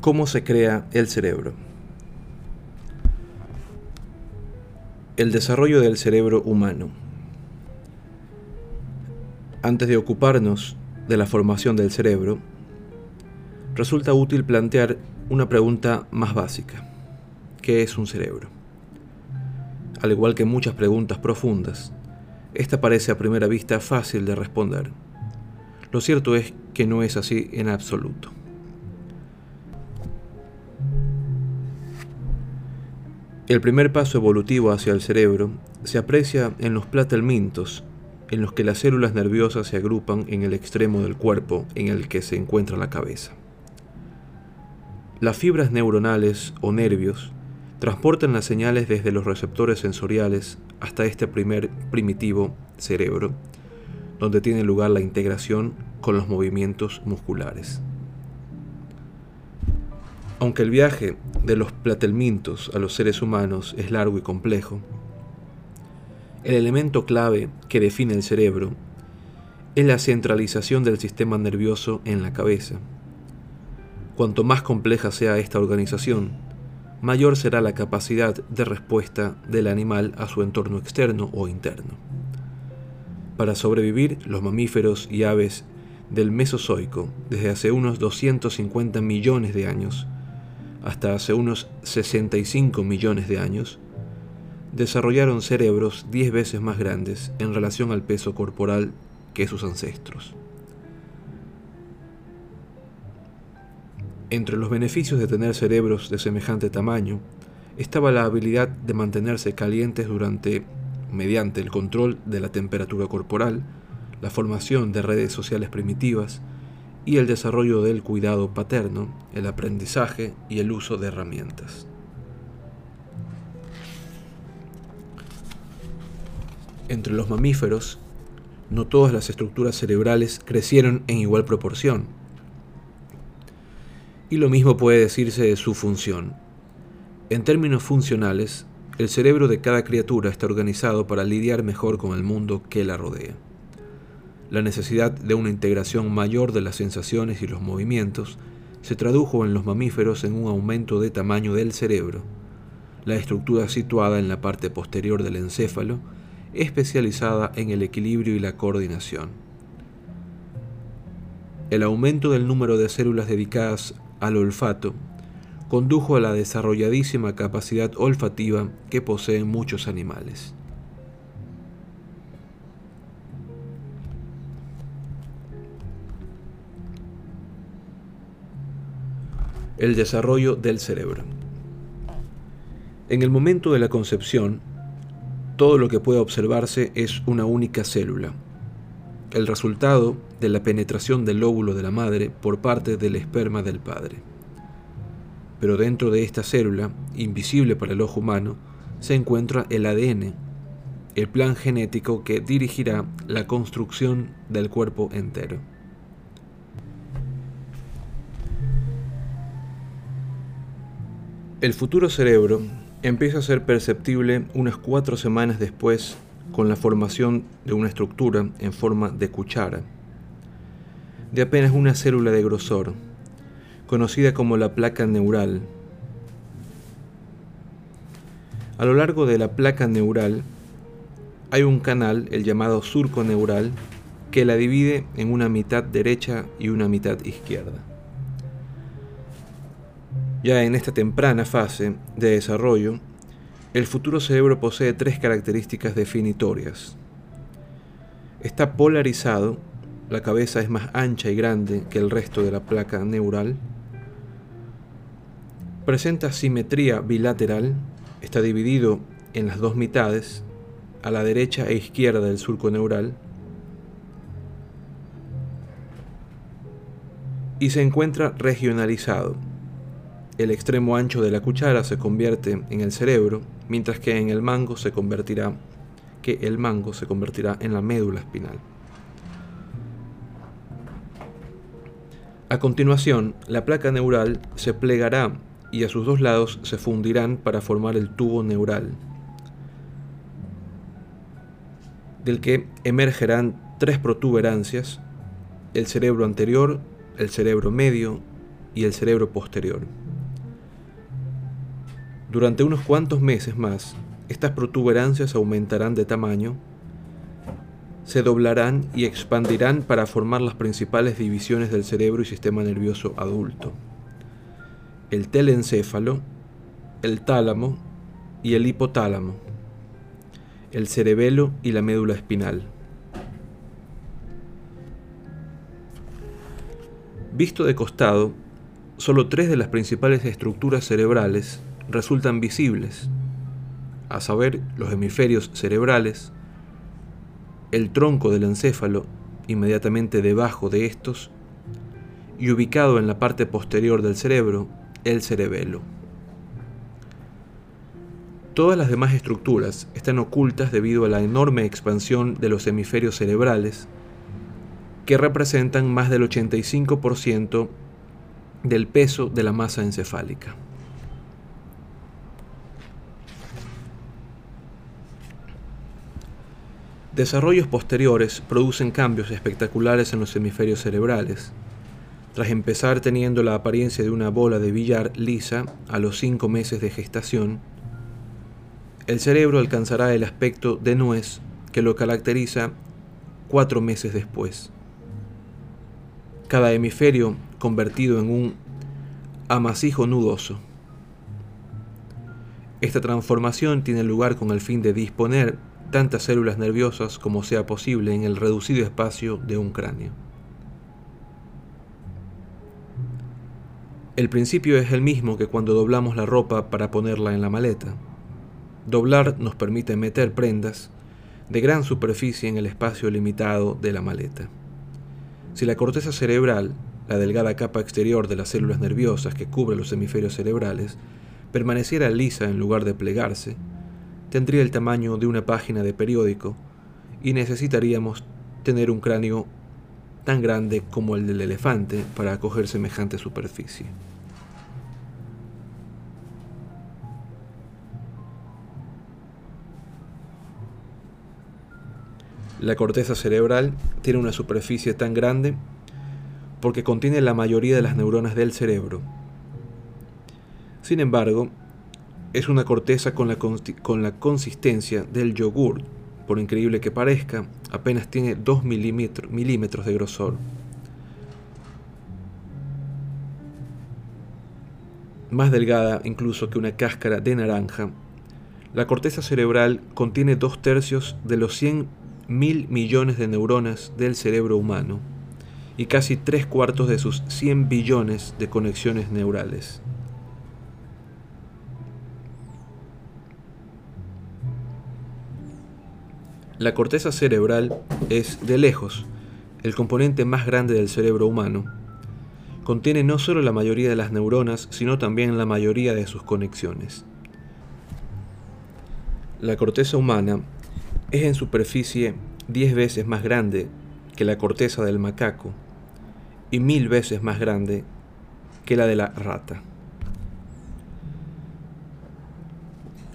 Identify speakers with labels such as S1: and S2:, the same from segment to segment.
S1: ¿Cómo se crea el cerebro? El desarrollo del cerebro humano. Antes de ocuparnos de la formación del cerebro, resulta útil plantear una pregunta más básica. ¿Qué es un cerebro? Al igual que muchas preguntas profundas, esta parece a primera vista fácil de responder. Lo cierto es que no es así en absoluto. El primer paso evolutivo hacia el cerebro se aprecia en los platelmintos, en los que las células nerviosas se agrupan en el extremo del cuerpo en el que se encuentra la cabeza. Las fibras neuronales o nervios transportan las señales desde los receptores sensoriales hasta este primer primitivo cerebro, donde tiene lugar la integración con los movimientos musculares. Aunque el viaje de los platelmintos a los seres humanos es largo y complejo, el elemento clave que define el cerebro es la centralización del sistema nervioso en la cabeza. Cuanto más compleja sea esta organización, mayor será la capacidad de respuesta del animal a su entorno externo o interno. Para sobrevivir, los mamíferos y aves del Mesozoico, desde hace unos 250 millones de años, hasta hace unos 65 millones de años, desarrollaron cerebros 10 veces más grandes en relación al peso corporal que sus ancestros. Entre los beneficios de tener cerebros de semejante tamaño estaba la habilidad de mantenerse calientes durante mediante el control de la temperatura corporal, la formación de redes sociales primitivas, y el desarrollo del cuidado paterno, el aprendizaje y el uso de herramientas. Entre los mamíferos, no todas las estructuras cerebrales crecieron en igual proporción. Y lo mismo puede decirse de su función. En términos funcionales, el cerebro de cada criatura está organizado para lidiar mejor con el mundo que la rodea la necesidad de una integración mayor de las sensaciones y los movimientos se tradujo en los mamíferos en un aumento de tamaño del cerebro. La estructura situada en la parte posterior del encéfalo, especializada en el equilibrio y la coordinación. El aumento del número de células dedicadas al olfato condujo a la desarrolladísima capacidad olfativa que poseen muchos animales. El desarrollo del cerebro. En el momento de la concepción, todo lo que puede observarse es una única célula, el resultado de la penetración del óvulo de la madre por parte del esperma del padre. Pero dentro de esta célula, invisible para el ojo humano, se encuentra el ADN, el plan genético que dirigirá la construcción del cuerpo entero. El futuro cerebro empieza a ser perceptible unas cuatro semanas después con la formación de una estructura en forma de cuchara, de apenas una célula de grosor, conocida como la placa neural. A lo largo de la placa neural hay un canal, el llamado surco neural, que la divide en una mitad derecha y una mitad izquierda. Ya en esta temprana fase de desarrollo, el futuro cerebro posee tres características definitorias. Está polarizado, la cabeza es más ancha y grande que el resto de la placa neural. Presenta simetría bilateral, está dividido en las dos mitades, a la derecha e izquierda del surco neural, y se encuentra regionalizado, el extremo ancho de la cuchara se convierte en el cerebro, mientras que en el mango se convertirá que el mango se convertirá en la médula espinal. A continuación, la placa neural se plegará y a sus dos lados se fundirán para formar el tubo neural, del que emergerán tres protuberancias, el cerebro anterior, el cerebro medio y el cerebro posterior. Durante unos cuantos meses más, estas protuberancias aumentarán de tamaño, se doblarán y expandirán para formar las principales divisiones del cerebro y sistema nervioso adulto. El telencéfalo, el tálamo y el hipotálamo, el cerebelo y la médula espinal. Visto de costado, solo tres de las principales estructuras cerebrales resultan visibles, a saber, los hemisferios cerebrales, el tronco del encéfalo inmediatamente debajo de estos y ubicado en la parte posterior del cerebro, el cerebelo. Todas las demás estructuras están ocultas debido a la enorme expansión de los hemisferios cerebrales, que representan más del 85% del peso de la masa encefálica. Desarrollos posteriores producen cambios espectaculares en los hemisferios cerebrales. Tras empezar teniendo la apariencia de una bola de billar lisa a los cinco meses de gestación, el cerebro alcanzará el aspecto de nuez que lo caracteriza cuatro meses después. Cada hemisferio convertido en un amasijo nudoso. Esta transformación tiene lugar con el fin de disponer tantas células nerviosas como sea posible en el reducido espacio de un cráneo. El principio es el mismo que cuando doblamos la ropa para ponerla en la maleta. Doblar nos permite meter prendas de gran superficie en el espacio limitado de la maleta. Si la corteza cerebral, la delgada capa exterior de las células nerviosas que cubre los hemisferios cerebrales, permaneciera lisa en lugar de plegarse, tendría el tamaño de una página de periódico y necesitaríamos tener un cráneo tan grande como el del elefante para acoger semejante superficie. La corteza cerebral tiene una superficie tan grande porque contiene la mayoría de las neuronas del cerebro. Sin embargo, es una corteza con la, con la consistencia del yogur. Por increíble que parezca, apenas tiene 2 milímetros de grosor. Más delgada incluso que una cáscara de naranja, la corteza cerebral contiene dos tercios de los 100 mil millones de neuronas del cerebro humano y casi tres cuartos de sus 100 billones de conexiones neurales. La corteza cerebral es, de lejos, el componente más grande del cerebro humano. Contiene no solo la mayoría de las neuronas, sino también la mayoría de sus conexiones. La corteza humana es en superficie 10 veces más grande que la corteza del macaco y mil veces más grande que la de la rata.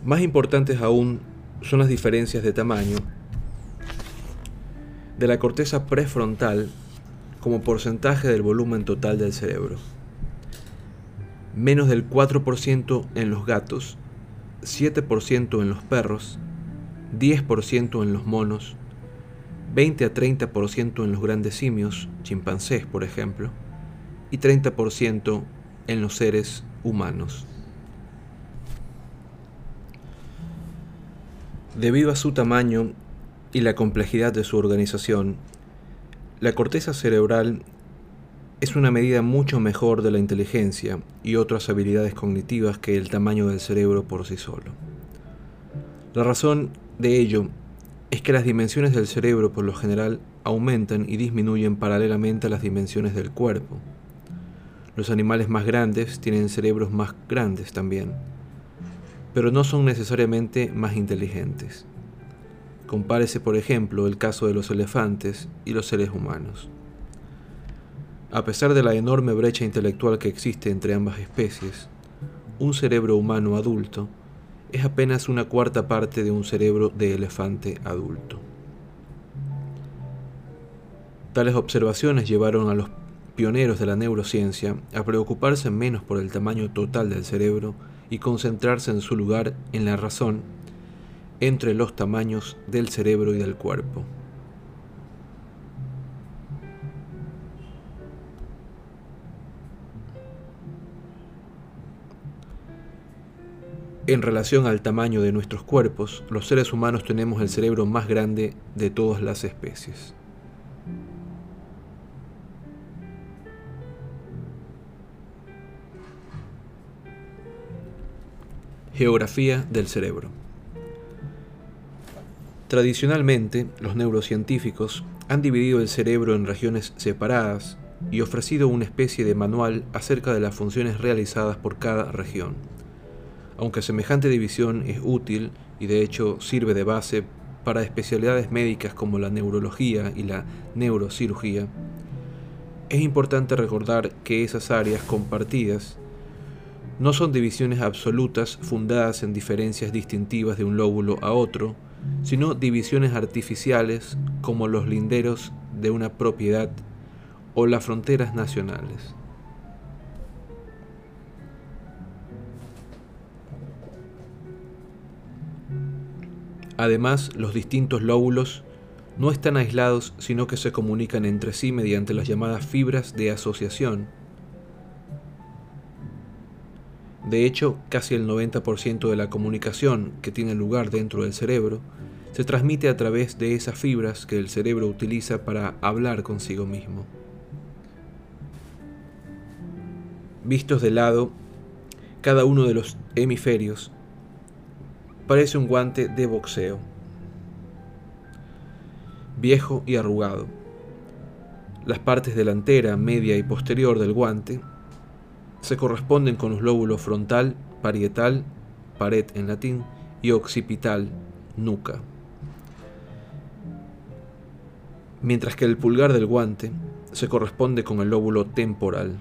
S1: Más importantes aún son las diferencias de tamaño de la corteza prefrontal como porcentaje del volumen total del cerebro. Menos del 4% en los gatos, 7% en los perros, 10% en los monos, 20 a 30% en los grandes simios, chimpancés por ejemplo, y 30% en los seres humanos. Debido a su tamaño y la complejidad de su organización, la corteza cerebral es una medida mucho mejor de la inteligencia y otras habilidades cognitivas que el tamaño del cerebro por sí solo. La razón de ello es que las dimensiones del cerebro por lo general aumentan y disminuyen paralelamente a las dimensiones del cuerpo. Los animales más grandes tienen cerebros más grandes también, pero no son necesariamente más inteligentes. Compárese, por ejemplo, el caso de los elefantes y los seres humanos. A pesar de la enorme brecha intelectual que existe entre ambas especies, un cerebro humano adulto es apenas una cuarta parte de un cerebro de elefante adulto. Tales observaciones llevaron a los pioneros de la neurociencia a preocuparse menos por el tamaño total del cerebro y concentrarse en su lugar en la razón entre los tamaños del cerebro y del cuerpo. En relación al tamaño de nuestros cuerpos, los seres humanos tenemos el cerebro más grande de todas las especies. Geografía del cerebro. Tradicionalmente, los neurocientíficos han dividido el cerebro en regiones separadas y ofrecido una especie de manual acerca de las funciones realizadas por cada región. Aunque semejante división es útil y de hecho sirve de base para especialidades médicas como la neurología y la neurocirugía, es importante recordar que esas áreas compartidas no son divisiones absolutas fundadas en diferencias distintivas de un lóbulo a otro, sino divisiones artificiales como los linderos de una propiedad o las fronteras nacionales. Además, los distintos lóbulos no están aislados, sino que se comunican entre sí mediante las llamadas fibras de asociación. De hecho, casi el 90% de la comunicación que tiene lugar dentro del cerebro se transmite a través de esas fibras que el cerebro utiliza para hablar consigo mismo. Vistos de lado, cada uno de los hemisferios Parece un guante de boxeo. Viejo y arrugado. Las partes delantera, media y posterior del guante se corresponden con los lóbulos frontal, parietal, pared en latín, y occipital, nuca. Mientras que el pulgar del guante se corresponde con el lóbulo temporal.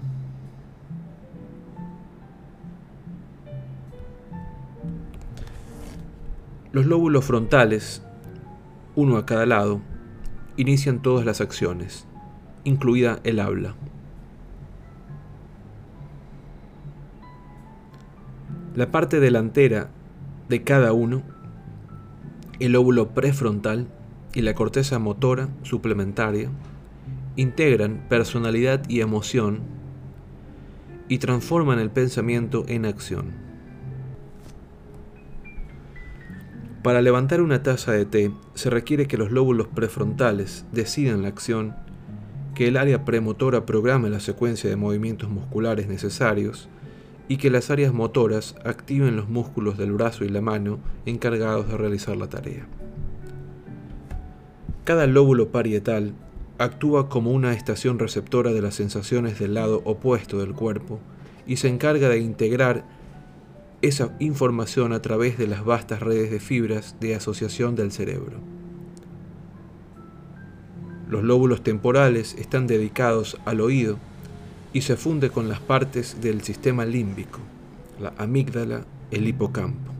S1: Los lóbulos frontales, uno a cada lado, inician todas las acciones, incluida el habla. La parte delantera de cada uno, el lóbulo prefrontal y la corteza motora suplementaria, integran personalidad y emoción y transforman el pensamiento en acción. Para levantar una taza de té se requiere que los lóbulos prefrontales decidan la acción, que el área premotora programe la secuencia de movimientos musculares necesarios y que las áreas motoras activen los músculos del brazo y la mano encargados de realizar la tarea. Cada lóbulo parietal actúa como una estación receptora de las sensaciones del lado opuesto del cuerpo y se encarga de integrar esa información a través de las vastas redes de fibras de asociación del cerebro. Los lóbulos temporales están dedicados al oído y se funde con las partes del sistema límbico, la amígdala, el hipocampo,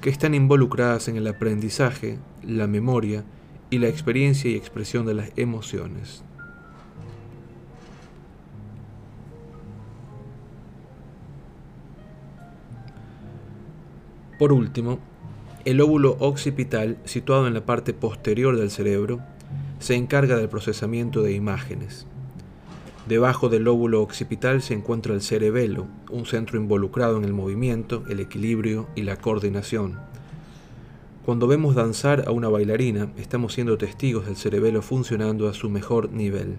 S1: que están involucradas en el aprendizaje, la memoria y la experiencia y expresión de las emociones. Por último, el lóbulo occipital, situado en la parte posterior del cerebro, se encarga del procesamiento de imágenes. Debajo del lóbulo occipital se encuentra el cerebelo, un centro involucrado en el movimiento, el equilibrio y la coordinación. Cuando vemos danzar a una bailarina, estamos siendo testigos del cerebelo funcionando a su mejor nivel.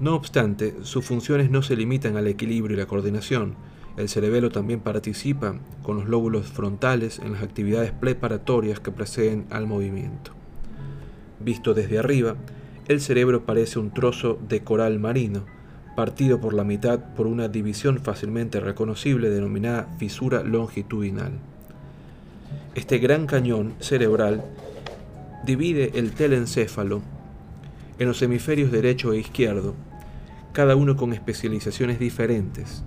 S1: No obstante, sus funciones no se limitan al equilibrio y la coordinación, el cerebelo también participa con los lóbulos frontales en las actividades preparatorias que preceden al movimiento. Visto desde arriba, el cerebro parece un trozo de coral marino, partido por la mitad por una división fácilmente reconocible denominada fisura longitudinal. Este gran cañón cerebral divide el telencéfalo en los hemisferios derecho e izquierdo, cada uno con especializaciones diferentes.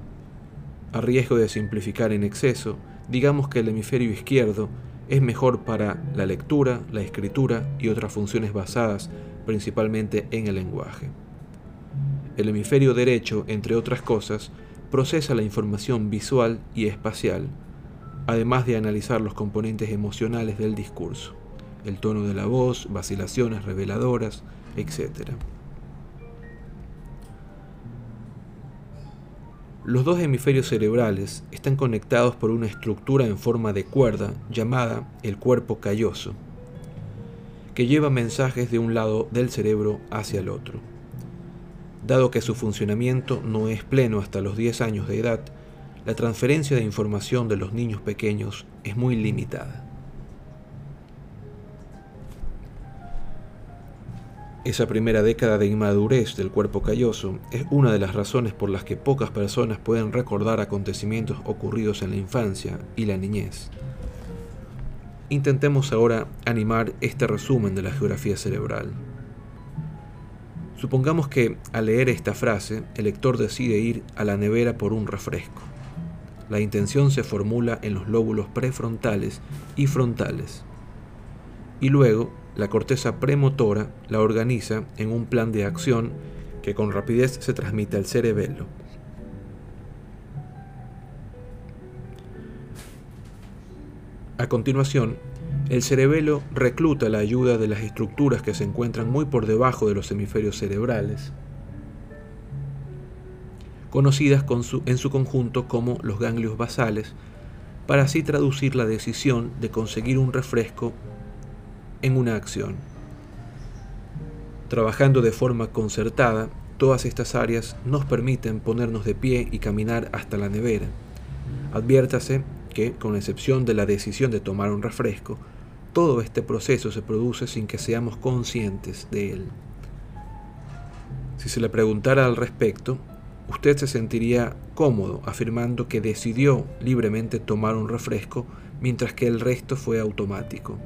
S1: A riesgo de simplificar en exceso, digamos que el hemisferio izquierdo es mejor para la lectura, la escritura y otras funciones basadas principalmente en el lenguaje. El hemisferio derecho, entre otras cosas, procesa la información visual y espacial, además de analizar los componentes emocionales del discurso, el tono de la voz, vacilaciones reveladoras, etc. Los dos hemisferios cerebrales están conectados por una estructura en forma de cuerda llamada el cuerpo calloso, que lleva mensajes de un lado del cerebro hacia el otro. Dado que su funcionamiento no es pleno hasta los 10 años de edad, la transferencia de información de los niños pequeños es muy limitada. Esa primera década de inmadurez del cuerpo calloso es una de las razones por las que pocas personas pueden recordar acontecimientos ocurridos en la infancia y la niñez. Intentemos ahora animar este resumen de la geografía cerebral. Supongamos que al leer esta frase, el lector decide ir a la nevera por un refresco. La intención se formula en los lóbulos prefrontales y frontales. Y luego, la corteza premotora la organiza en un plan de acción que con rapidez se transmite al cerebelo. A continuación, el cerebelo recluta la ayuda de las estructuras que se encuentran muy por debajo de los hemisferios cerebrales, conocidas en su conjunto como los ganglios basales, para así traducir la decisión de conseguir un refresco en una acción. Trabajando de forma concertada, todas estas áreas nos permiten ponernos de pie y caminar hasta la nevera. Adviértase que, con excepción de la decisión de tomar un refresco, todo este proceso se produce sin que seamos conscientes de él. Si se le preguntara al respecto, usted se sentiría cómodo afirmando que decidió libremente tomar un refresco mientras que el resto fue automático.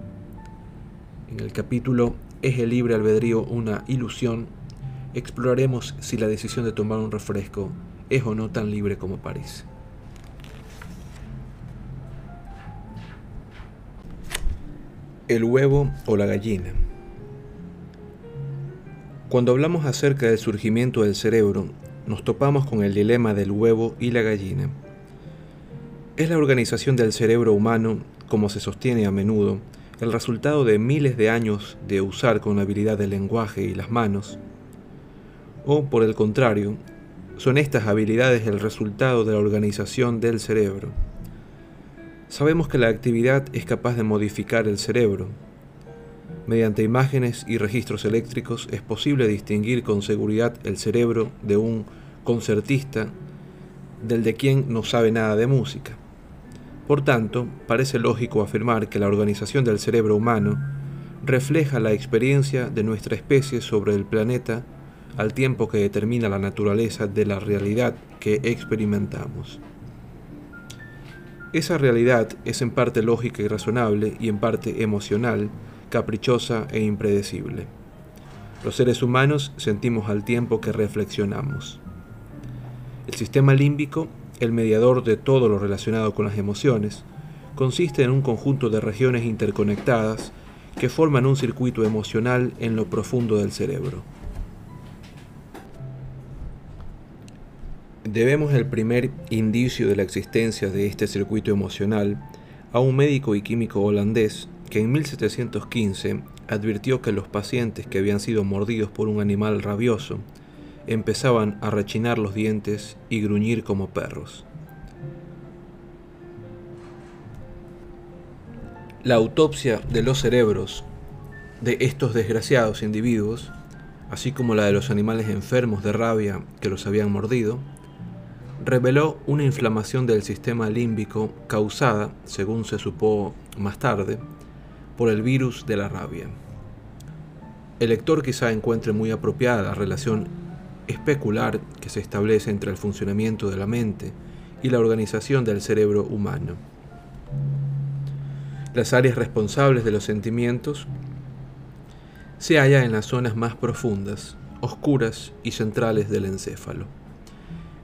S1: En el capítulo ¿Es el libre albedrío una ilusión? exploraremos si la decisión de tomar un refresco es o no tan libre como parece. El huevo o la gallina. Cuando hablamos acerca del surgimiento del cerebro, nos topamos con el dilema del huevo y la gallina. Es la organización del cerebro humano, como se sostiene a menudo, el resultado de miles de años de usar con habilidad el lenguaje y las manos, o por el contrario, son estas habilidades el resultado de la organización del cerebro. Sabemos que la actividad es capaz de modificar el cerebro. Mediante imágenes y registros eléctricos es posible distinguir con seguridad el cerebro de un concertista del de quien no sabe nada de música. Por tanto, parece lógico afirmar que la organización del cerebro humano refleja la experiencia de nuestra especie sobre el planeta al tiempo que determina la naturaleza de la realidad que experimentamos. Esa realidad es en parte lógica y razonable y en parte emocional, caprichosa e impredecible. Los seres humanos sentimos al tiempo que reflexionamos. El sistema límbico, el mediador de todo lo relacionado con las emociones, consiste en un conjunto de regiones interconectadas que forman un circuito emocional en lo profundo del cerebro. Debemos el primer indicio de la existencia de este circuito emocional a un médico y químico holandés que en 1715 advirtió que los pacientes que habían sido mordidos por un animal rabioso empezaban a rechinar los dientes y gruñir como perros. La autopsia de los cerebros de estos desgraciados individuos, así como la de los animales enfermos de rabia que los habían mordido, reveló una inflamación del sistema límbico causada, según se supo más tarde, por el virus de la rabia. El lector quizá encuentre muy apropiada la relación especular que se establece entre el funcionamiento de la mente y la organización del cerebro humano. Las áreas responsables de los sentimientos se hallan en las zonas más profundas, oscuras y centrales del encéfalo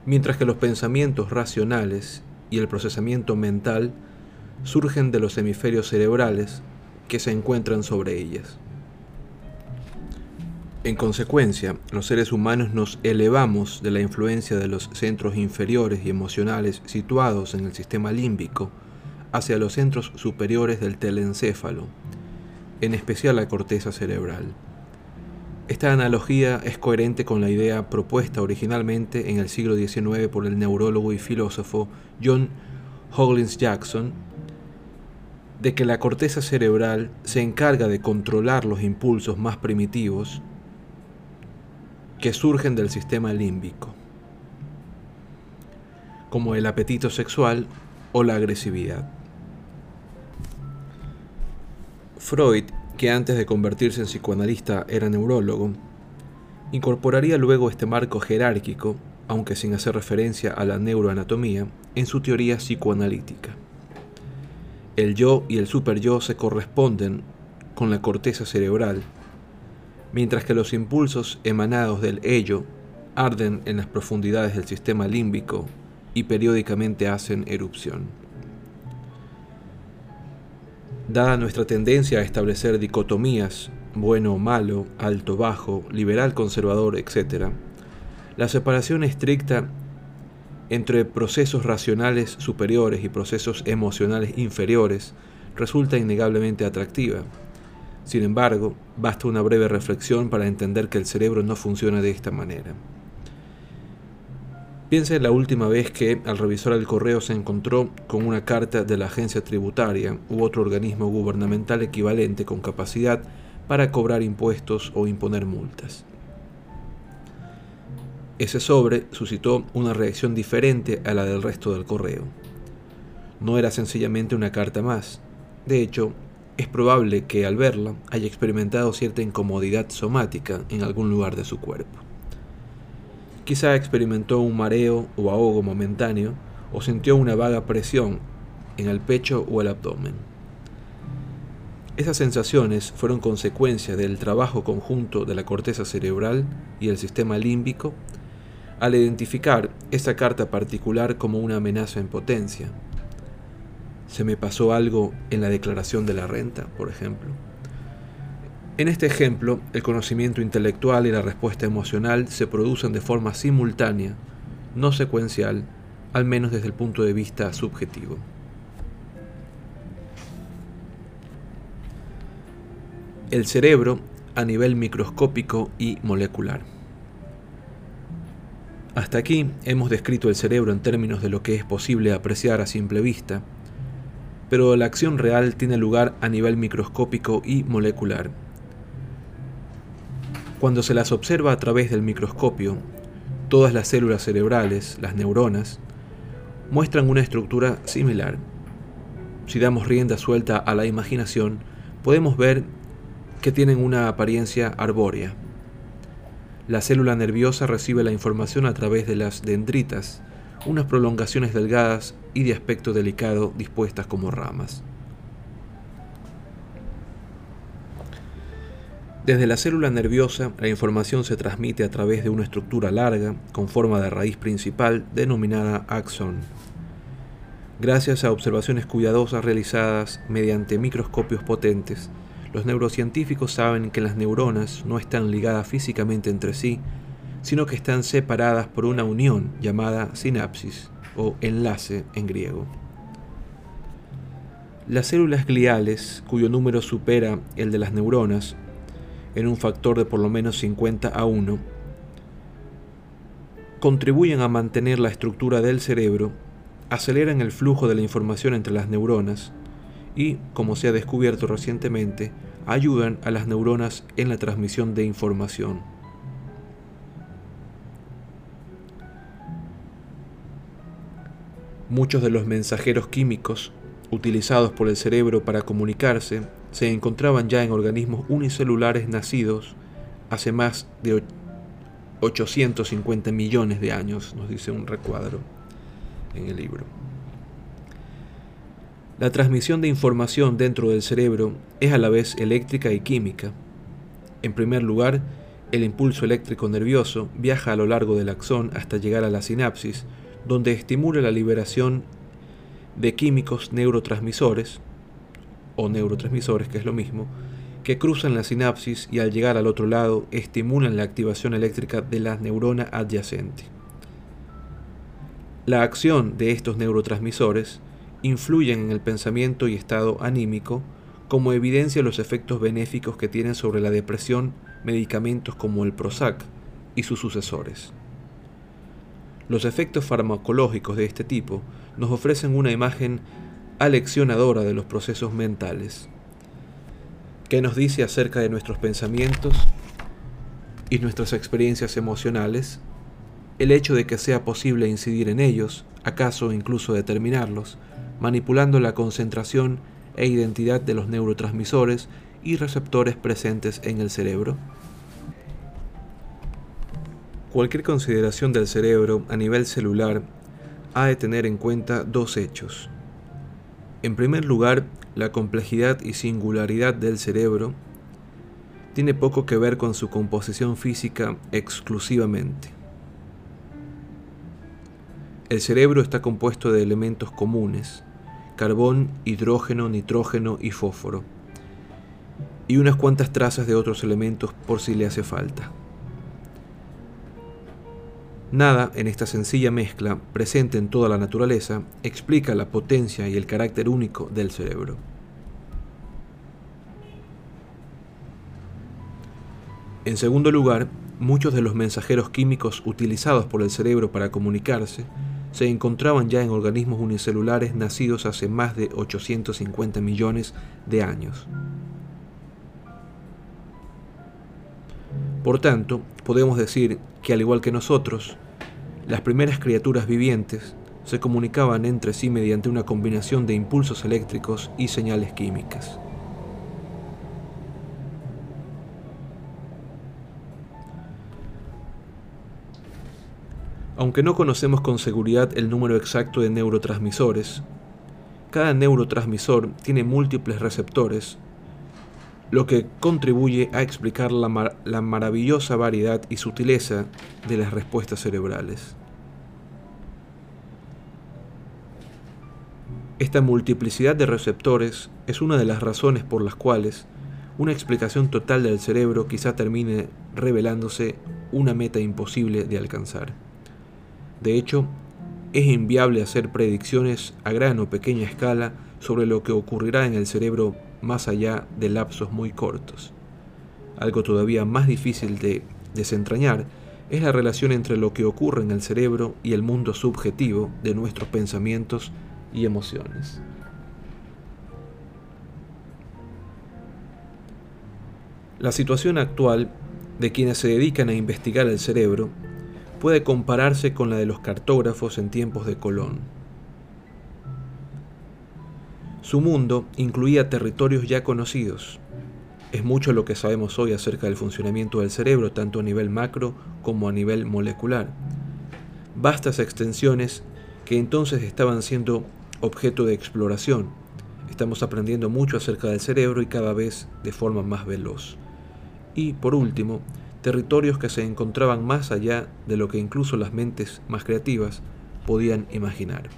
S1: mientras que los pensamientos racionales y el procesamiento mental surgen de los hemisferios cerebrales que se encuentran sobre ellas. En consecuencia, los seres humanos nos elevamos de la influencia de los centros inferiores y emocionales situados en el sistema límbico hacia los centros superiores del telencéfalo, en especial la corteza cerebral. Esta analogía es coherente con la idea propuesta originalmente en el siglo XIX por el neurólogo y filósofo John Hoglins Jackson de que la corteza cerebral se encarga de controlar los impulsos más primitivos que surgen del sistema límbico, como el apetito sexual o la agresividad. Freud, que antes de convertirse en psicoanalista era neurólogo, incorporaría luego este marco jerárquico, aunque sin hacer referencia a la neuroanatomía, en su teoría psicoanalítica. El yo y el superyo se corresponden con la corteza cerebral mientras que los impulsos emanados del ello arden en las profundidades del sistema límbico y periódicamente hacen erupción. Dada nuestra tendencia a establecer dicotomías, bueno o malo, alto bajo, liberal conservador, etc., la separación estricta entre procesos racionales superiores y procesos emocionales inferiores resulta innegablemente atractiva sin embargo, basta una breve reflexión para entender que el cerebro no funciona de esta manera. Piensa en la última vez que al revisar el correo se encontró con una carta de la agencia tributaria u otro organismo gubernamental equivalente con capacidad para cobrar impuestos o imponer multas. Ese sobre suscitó una reacción diferente a la del resto del correo. No era sencillamente una carta más. De hecho, es probable que al verla haya experimentado cierta incomodidad somática en algún lugar de su cuerpo. Quizá experimentó un mareo o ahogo momentáneo o sintió una vaga presión en el pecho o el abdomen. Esas sensaciones fueron consecuencia del trabajo conjunto de la corteza cerebral y el sistema límbico al identificar esa carta particular como una amenaza en potencia, se me pasó algo en la declaración de la renta, por ejemplo. En este ejemplo, el conocimiento intelectual y la respuesta emocional se producen de forma simultánea, no secuencial, al menos desde el punto de vista subjetivo. El cerebro a nivel microscópico y molecular. Hasta aquí hemos descrito el cerebro en términos de lo que es posible apreciar a simple vista, pero la acción real tiene lugar a nivel microscópico y molecular. Cuando se las observa a través del microscopio, todas las células cerebrales, las neuronas, muestran una estructura similar. Si damos rienda suelta a la imaginación, podemos ver que tienen una apariencia arbórea. La célula nerviosa recibe la información a través de las dendritas, unas prolongaciones delgadas y de aspecto delicado dispuestas como ramas. Desde la célula nerviosa, la información se transmite a través de una estructura larga con forma de raíz principal denominada axón. Gracias a observaciones cuidadosas realizadas mediante microscopios potentes, los neurocientíficos saben que las neuronas no están ligadas físicamente entre sí, sino que están separadas por una unión llamada sinapsis o enlace en griego. Las células gliales, cuyo número supera el de las neuronas, en un factor de por lo menos 50 a 1, contribuyen a mantener la estructura del cerebro, aceleran el flujo de la información entre las neuronas y, como se ha descubierto recientemente, ayudan a las neuronas en la transmisión de información. Muchos de los mensajeros químicos utilizados por el cerebro para comunicarse se encontraban ya en organismos unicelulares nacidos hace más de 850 millones de años, nos dice un recuadro en el libro. La transmisión de información dentro del cerebro es a la vez eléctrica y química. En primer lugar, el impulso eléctrico nervioso viaja a lo largo del axón hasta llegar a la sinapsis, donde estimula la liberación de químicos neurotransmisores, o neurotransmisores, que es lo mismo, que cruzan la sinapsis y al llegar al otro lado estimulan la activación eléctrica de la neurona adyacente. La acción de estos neurotransmisores influyen en el pensamiento y estado anímico, como evidencia los efectos benéficos que tienen sobre la depresión medicamentos como el Prozac y sus sucesores. Los efectos farmacológicos de este tipo nos ofrecen una imagen aleccionadora de los procesos mentales. ¿Qué nos dice acerca de nuestros pensamientos y nuestras experiencias emocionales? El hecho de que sea posible incidir en ellos, acaso incluso determinarlos, manipulando la concentración e identidad de los neurotransmisores y receptores presentes en el cerebro. Cualquier consideración del cerebro a nivel celular ha de tener en cuenta dos hechos. En primer lugar, la complejidad y singularidad del cerebro tiene poco que ver con su composición física exclusivamente. El cerebro está compuesto de elementos comunes, carbón, hidrógeno, nitrógeno y fósforo, y unas cuantas trazas de otros elementos por si le hace falta. Nada en esta sencilla mezcla, presente en toda la naturaleza, explica la potencia y el carácter único del cerebro. En segundo lugar, muchos de los mensajeros químicos utilizados por el cerebro para comunicarse se encontraban ya en organismos unicelulares nacidos hace más de 850 millones de años. Por tanto, podemos decir que al igual que nosotros, las primeras criaturas vivientes se comunicaban entre sí mediante una combinación de impulsos eléctricos y señales químicas. Aunque no conocemos con seguridad el número exacto de neurotransmisores, cada neurotransmisor tiene múltiples receptores lo que contribuye a explicar la, maravillosa variedad y sutileza de las respuestas cerebrales. Esta multiplicidad de receptores es una de las razones por las cuales una explicación total del cerebro quizá termine revelándose una meta imposible de alcanzar. De hecho, es inviable hacer predicciones a gran o pequeña escala sobre lo que ocurrirá en el cerebro más allá de lapsos muy cortos. Algo todavía más difícil de desentrañar es la relación entre lo que ocurre en el cerebro y el mundo subjetivo de nuestros pensamientos y emociones. La situación actual de quienes se dedican a investigar el cerebro puede compararse con la de los cartógrafos en tiempos de Colón. Su mundo incluía territorios ya conocidos. Es mucho lo que sabemos hoy acerca del funcionamiento del cerebro, tanto a nivel macro como a nivel molecular. Vastas extensiones que entonces estaban siendo objeto de exploración. Estamos aprendiendo mucho acerca del cerebro y cada vez de forma más veloz. Y, por último, territorios que se encontraban más allá de lo que incluso las mentes más creativas podían imaginar.